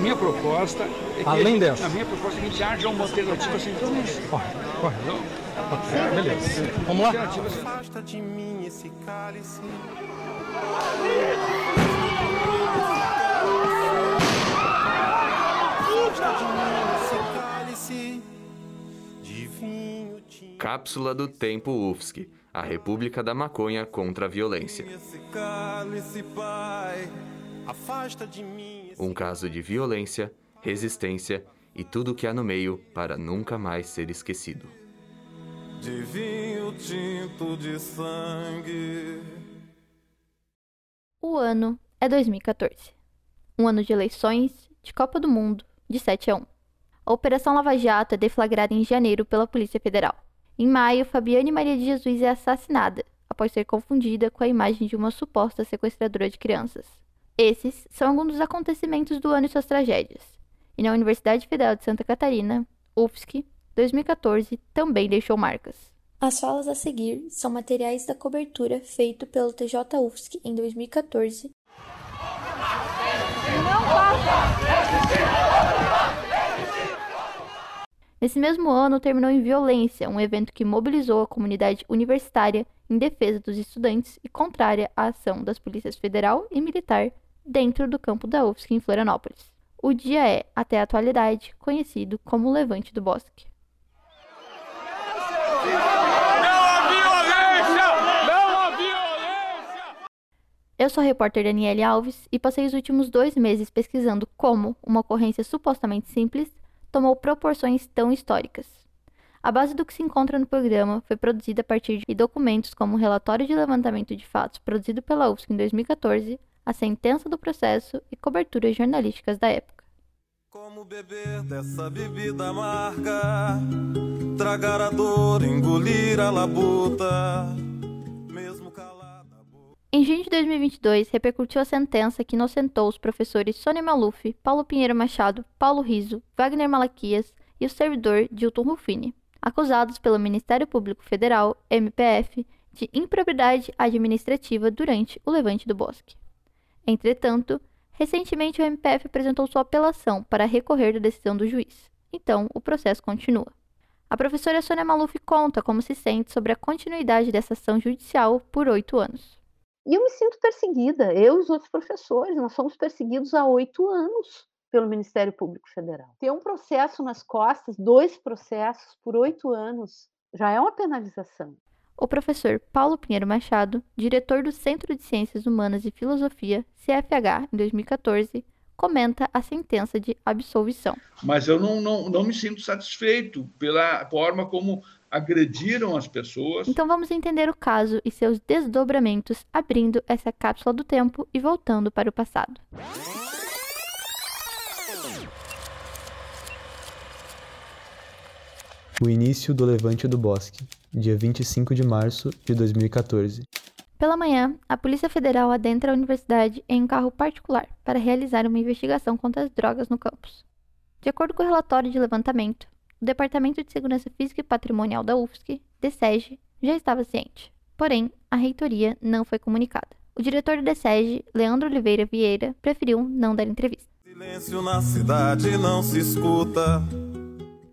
minha proposta é que Além a, gente, dessa. a minha proposta é que a gente haja uma alternativa assim, então, Corre, corre. não, Beleza. Vamos lá? Afasta de mim esse cálice. Afasta de mim esse cálice de vinho tinto. Cápsula do Tempo UFSC, a República da Maconha contra a Violência. Esse cálice, pai. Afasta de mim Um caso de violência, resistência e tudo o que há no meio para nunca mais ser esquecido. de vinho tinto de sangue. O ano é 2014. Um ano de eleições, de Copa do Mundo, de 7 a 1. A Operação Lava Jato é deflagrada em janeiro pela Polícia Federal. Em maio, Fabiane Maria de Jesus é assassinada, após ser confundida com a imagem de uma suposta sequestradora de crianças. Esses são alguns dos acontecimentos do ano e suas tragédias. E na Universidade Federal de Santa Catarina, UFSC, 2014 também deixou marcas. As falas a seguir são materiais da cobertura feito pelo TJ UFSC em 2014 Nesse mesmo ano, terminou em violência, um evento que mobilizou a comunidade universitária em defesa dos estudantes e contrária à ação das polícias federal e militar dentro do campo da UFSC em Florianópolis. O dia é, até a atualidade, conhecido como Levante do Bosque. Eu sou a repórter Daniele Alves e passei os últimos dois meses pesquisando como uma ocorrência supostamente simples tomou proporções tão históricas. A base do que se encontra no programa foi produzida a partir de documentos como o relatório de levantamento de fatos produzido pela UFSC em 2014, a sentença do processo e coberturas jornalísticas da época. Como beber dessa bebida amarga, tragar a dor, engolir a labuta, mesmo calada. Em junho de 2022, repercutiu a sentença que inocentou os professores Sônia Maluf, Paulo Pinheiro Machado, Paulo Riso, Wagner Malaquias e o servidor Dilton Rufini, acusados pelo Ministério Público Federal, MPF, de improbidade administrativa durante o levante do Bosque. Entretanto, recentemente o MPF apresentou sua apelação para recorrer da decisão do juiz. Então, o processo continua. A professora Sônia Maluf conta como se sente sobre a continuidade dessa ação judicial por oito anos. E eu me sinto perseguida, eu e os outros professores, nós somos perseguidos há oito anos pelo Ministério Público Federal. Ter um processo nas costas, dois processos por oito anos, já é uma penalização. O professor Paulo Pinheiro Machado, diretor do Centro de Ciências Humanas e Filosofia, CFH, em 2014, comenta a sentença de absolvição. mas eu não, não, não me sinto satisfeito pela forma como agrediram as pessoas. Então vamos entender o caso e seus desdobramentos, abrindo essa cápsula do tempo e voltando para o passado. O início do Levante do Bosque, dia 25 de março de 2014. Pela manhã, a Polícia Federal adentra a universidade em um carro particular para realizar uma investigação contra as drogas no campus. De acordo com o relatório de levantamento, o Departamento de Segurança Física e Patrimonial da UFSC, DSEG, já estava ciente. Porém, a reitoria não foi comunicada. O diretor do DSEG, Leandro Oliveira Vieira, preferiu não dar entrevista. Silêncio na cidade não se escuta.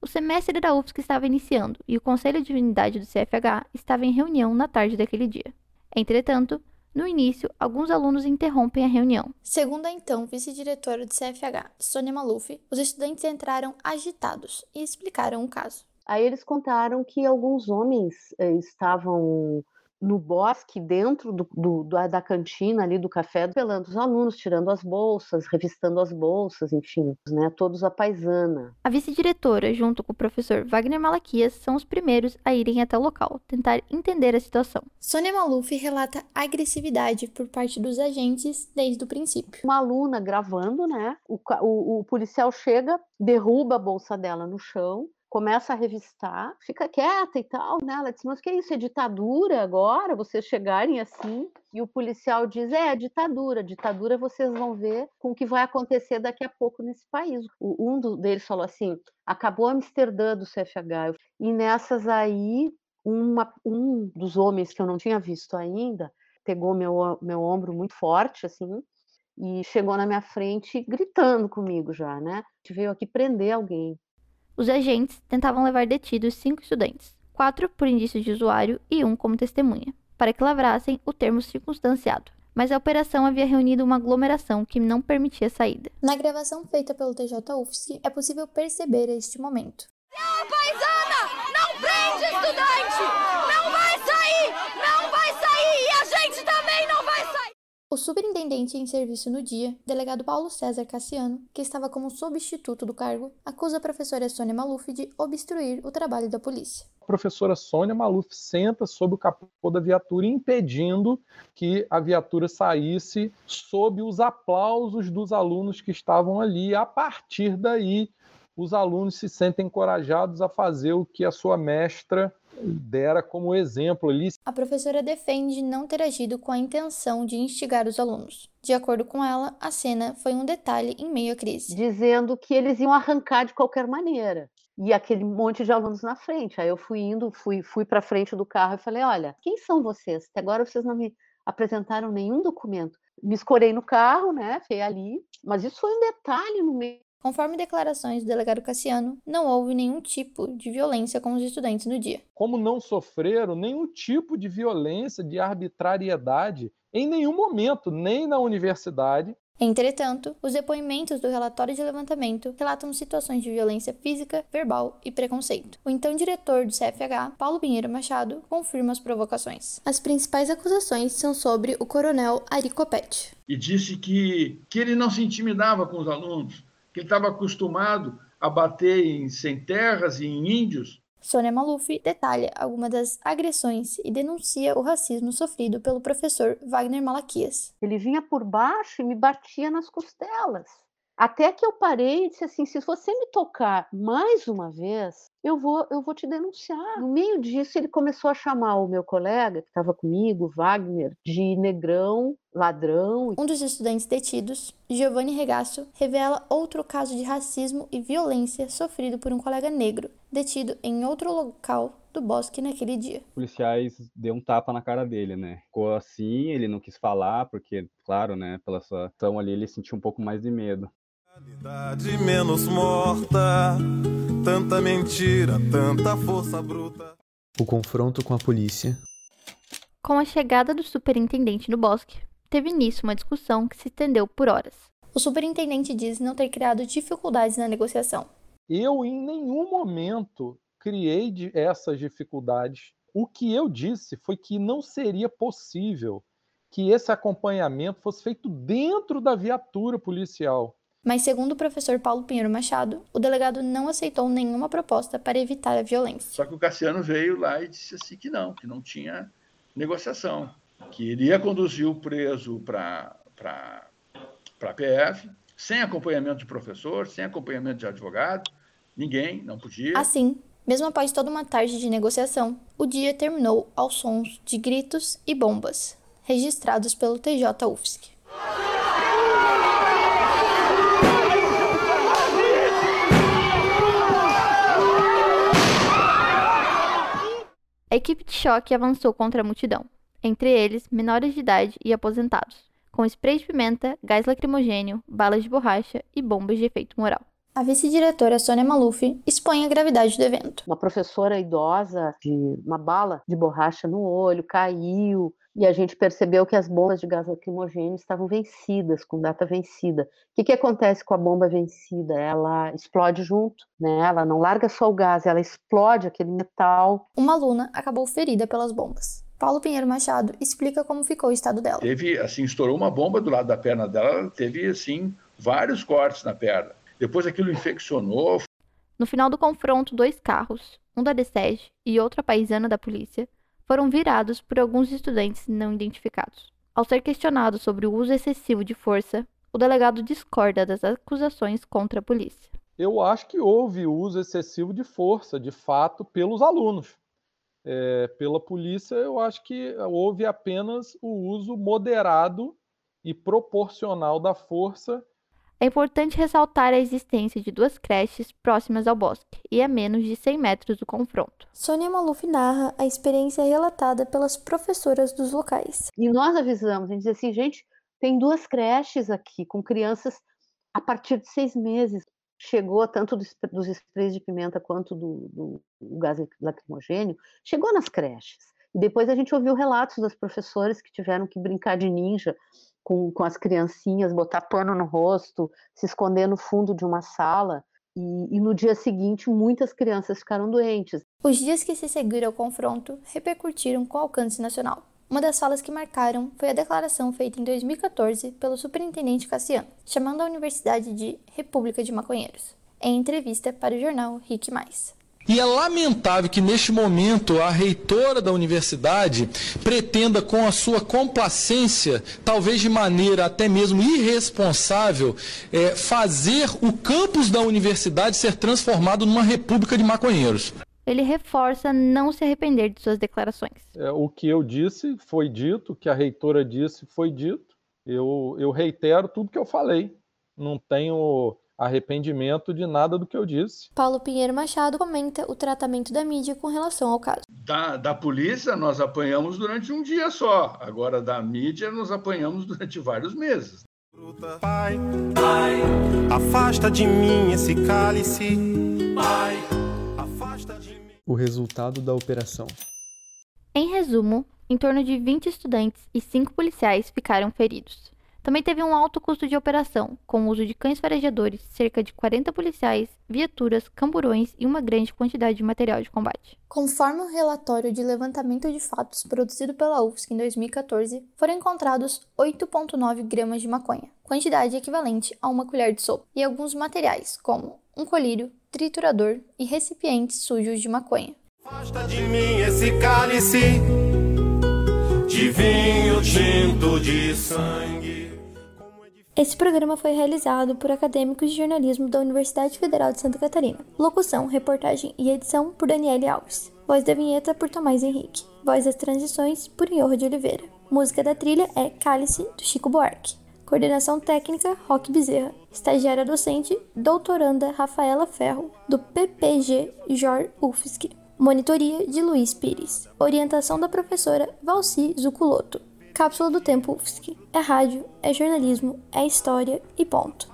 O semestre da UFSC estava iniciando e o Conselho de Unidade do CFH estava em reunião na tarde daquele dia. Entretanto, no início, alguns alunos interrompem a reunião. Segundo a então vice-diretora do CFH, Sônia Maluf, os estudantes entraram agitados e explicaram o caso. Aí eles contaram que alguns homens eh, estavam no bosque, dentro do, do- da, da cantina ali do café, pelando os alunos, tirando as bolsas, revistando as bolsas, enfim, né, todos a paisana. A vice-diretora, junto com o professor Wagner Malaquias, são os primeiros a irem até o local, tentar entender a situação. Sônia Maluf relata agressividade por parte dos agentes desde o princípio. Uma aluna gravando, né, o, o- o policial chega, derruba a bolsa dela no chão, começa a revistar, fica quieta e tal, né? Ela diz, mas que isso, é ditadura agora? Vocês chegarem assim? E o policial diz, é, é ditadura, ditadura vocês vão ver com o que vai acontecer daqui a pouco nesse país. O- um deles falou assim, acabou Amsterdã do CFH. E nessas aí, uma- um dos homens que eu não tinha visto ainda, pegou meu, o- meu ombro muito forte, assim, e chegou na minha frente gritando comigo já, né? Que veio aqui prender alguém. Os agentes tentavam levar detidos cinco estudantes, quatro por indício de usuário e um como testemunha, para que lavrassem o termo circunstanciado. Mas a operação havia reunido uma aglomeração que não permitia saída. Na gravação feita pelo TJ UFSC, é possível perceber este momento. Não, paisana! Não prende estudante! Não vai sair! Não vai sair! E a gente também não vai sair! O superintendente em serviço no dia, delegado Paulo César Cassiano, que estava como substituto do cargo, acusa a professora Sônia Maluf de obstruir o trabalho da polícia. A professora Sônia Maluf senta sob o capô da viatura, impedindo que a viatura saísse sob os aplausos dos alunos que estavam ali. A partir daí, os alunos se sentem encorajados a fazer o que a sua mestra dera como exemplo ali. A professora defende não ter agido com a intenção de instigar os alunos. De acordo com ela, a cena foi um detalhe em meio à crise. Dizendo que eles iam arrancar de qualquer maneira. E aquele monte de alunos na frente. Aí eu fui indo, fui, fui para frente do carro e falei: Olha, quem são vocês? Até agora vocês não me apresentaram nenhum documento. Me escorei no carro, né? Fiquei ali. Mas isso foi um detalhe no meio Conforme declarações do delegado Cassiano, não houve nenhum tipo de violência com os estudantes no dia. Como não sofreram nenhum tipo de violência, de arbitrariedade em nenhum momento, nem na universidade. Entretanto, os depoimentos do relatório de levantamento relatam situações de violência física, verbal e preconceito. O então diretor do CFH, Paulo Pinheiro Machado, confirma as provocações. As principais acusações são sobre o coronel Ari Copete. E disse que, que ele não se intimidava com os alunos, que ele estava acostumado a bater em sem terras e em índios. Sônia Maluf detalha algumas das agressões e denuncia o racismo sofrido pelo professor Wagner Malaquias. Ele vinha por baixo e me batia nas costelas. Até que eu parei e disse assim: se você me tocar mais uma vez, eu vou, eu vou te denunciar. No meio disso, ele começou a chamar o meu colega, que estava comigo, Wagner, de negrão, ladrão. Um dos estudantes detidos, Giovanni Regasso, revela outro caso de racismo e violência sofrido por um colega negro, detido em outro local do bosque naquele dia. Os policiais deu um tapa na cara dele, né? Ficou assim, ele não quis falar, porque, claro, né, pela sua ação ali, ele sentiu um pouco mais de medo. Realidade menos morta, tanta mentira, tanta força bruta. O confronto com a polícia. Com a chegada do superintendente no bosque, teve início uma discussão que se estendeu por horas. O superintendente diz não ter criado dificuldades na negociação. Eu, em nenhum momento, criei essas dificuldades. O que eu disse foi que não seria possível que esse acompanhamento fosse feito dentro da viatura policial. Mas, segundo o professor Paulo Pinheiro Machado, o delegado não aceitou nenhuma proposta para evitar a violência. Só que o Cassiano veio lá e disse assim que não, que não tinha negociação, que iria conduzir o preso para a PF, sem acompanhamento de professor, sem acompanhamento de advogado, ninguém, não podia. Assim, mesmo após toda uma tarde de negociação, o dia terminou aos sons de gritos e bombas, registrados pelo TJ UFSC. A equipe de choque avançou contra a multidão, entre eles menores de idade e aposentados, com spray de pimenta, gás lacrimogênio, balas de borracha e bombas de efeito moral. A vice-diretora Sônia Maluf expõe a gravidade do evento. Uma professora idosa de uma bala de borracha no olho caiu e a gente percebeu que as bombas de gás lacrimogêneo estavam vencidas, com data vencida. O que, que acontece com a bomba vencida? Ela explode junto, né? Ela não larga só o gás, ela explode aquele metal. Uma aluna acabou ferida pelas bombas. Paulo Pinheiro Machado explica como ficou o estado dela. Teve, assim, estourou uma bomba do lado da perna dela, ela teve, assim, vários cortes na perna. Depois aquilo infeccionou. No final do confronto, dois carros, um da DSEG e outra paisana da polícia, foram virados por alguns estudantes não identificados. Ao ser questionado sobre o uso excessivo de força, o delegado discorda das acusações contra a polícia. Eu acho que houve uso excessivo de força, de fato, pelos alunos. É, pela polícia, eu acho que houve apenas o uso moderado e proporcional da força é importante ressaltar a existência de duas creches próximas ao bosque e a menos de 100 metros do confronto. Sônia Maluf narra a experiência relatada pelas professoras dos locais. E nós avisamos, a gente diz assim, gente, Tem duas creches aqui com crianças a partir de seis meses. Chegou tanto dos, dos sprays de pimenta quanto do, do, do gás lacrimogênio, chegou nas creches. Depois a gente ouviu relatos das professoras que tiveram que brincar de ninja com, com as criancinhas, botar pano no rosto, se esconder no fundo de uma sala. E, e, no dia seguinte, muitas crianças ficaram doentes. Os dias que se seguiram ao confronto repercutiram com alcance nacional. Uma das falas que marcaram foi a declaração feita em 2014 pelo superintendente Cassiano, chamando a universidade de República de Maconheiros, em entrevista para o jornal Rick Mais. E é lamentável que neste momento a reitora da universidade pretenda, com a sua complacência, talvez de maneira até mesmo irresponsável, é, fazer o campus da universidade ser transformado numa república de maconheiros ele reforça não se arrepender de suas declarações. É, o que eu disse foi dito, o que a reitora disse foi dito. Eu, eu reitero tudo que eu falei. Não tenho arrependimento de nada do que eu disse. Paulo Pinheiro Machado comenta o tratamento da mídia com relação ao caso. Da, da polícia, nós apanhamos durante um dia só. Agora, da mídia, nós apanhamos durante vários meses. Pai, pai, afasta de mim esse cálice. Pai, afasta de mim. O resultado da operação. Em resumo, em torno de 20 estudantes e 5 policiais ficaram feridos. Também teve um alto custo de operação, com o uso de cães farejadores, cerca de 40 policiais, viaturas, camburões e uma grande quantidade de material de combate. Conforme o relatório de levantamento de fatos produzido pela UFSC em 2014, foram encontrados 8,9 gramas de maconha, quantidade equivalente a uma colher de sopa, e alguns materiais, como um colírio, triturador e recipientes sujos de maconha. Afasta de mim esse cálice de vinho tinto de sangue. Esse programa foi realizado por acadêmicos de jornalismo da Universidade Federal de Santa Catarina. Locução, reportagem e edição por Daniele Alves. Voz da vinheta por Tomás Henrique. Voz das transições por Iorra de Oliveira. Música da trilha é Cálice, do Chico Buarque. Coordenação técnica, Roque Bezerra. Estagiária docente, doutoranda Rafaela Ferro, do PPG Jor UFSC. Monitoria de Luiz Pires. Orientação da professora Valci Zuculoto. Cápsula do Tempo UFSC é rádio, é jornalismo, é história e ponto.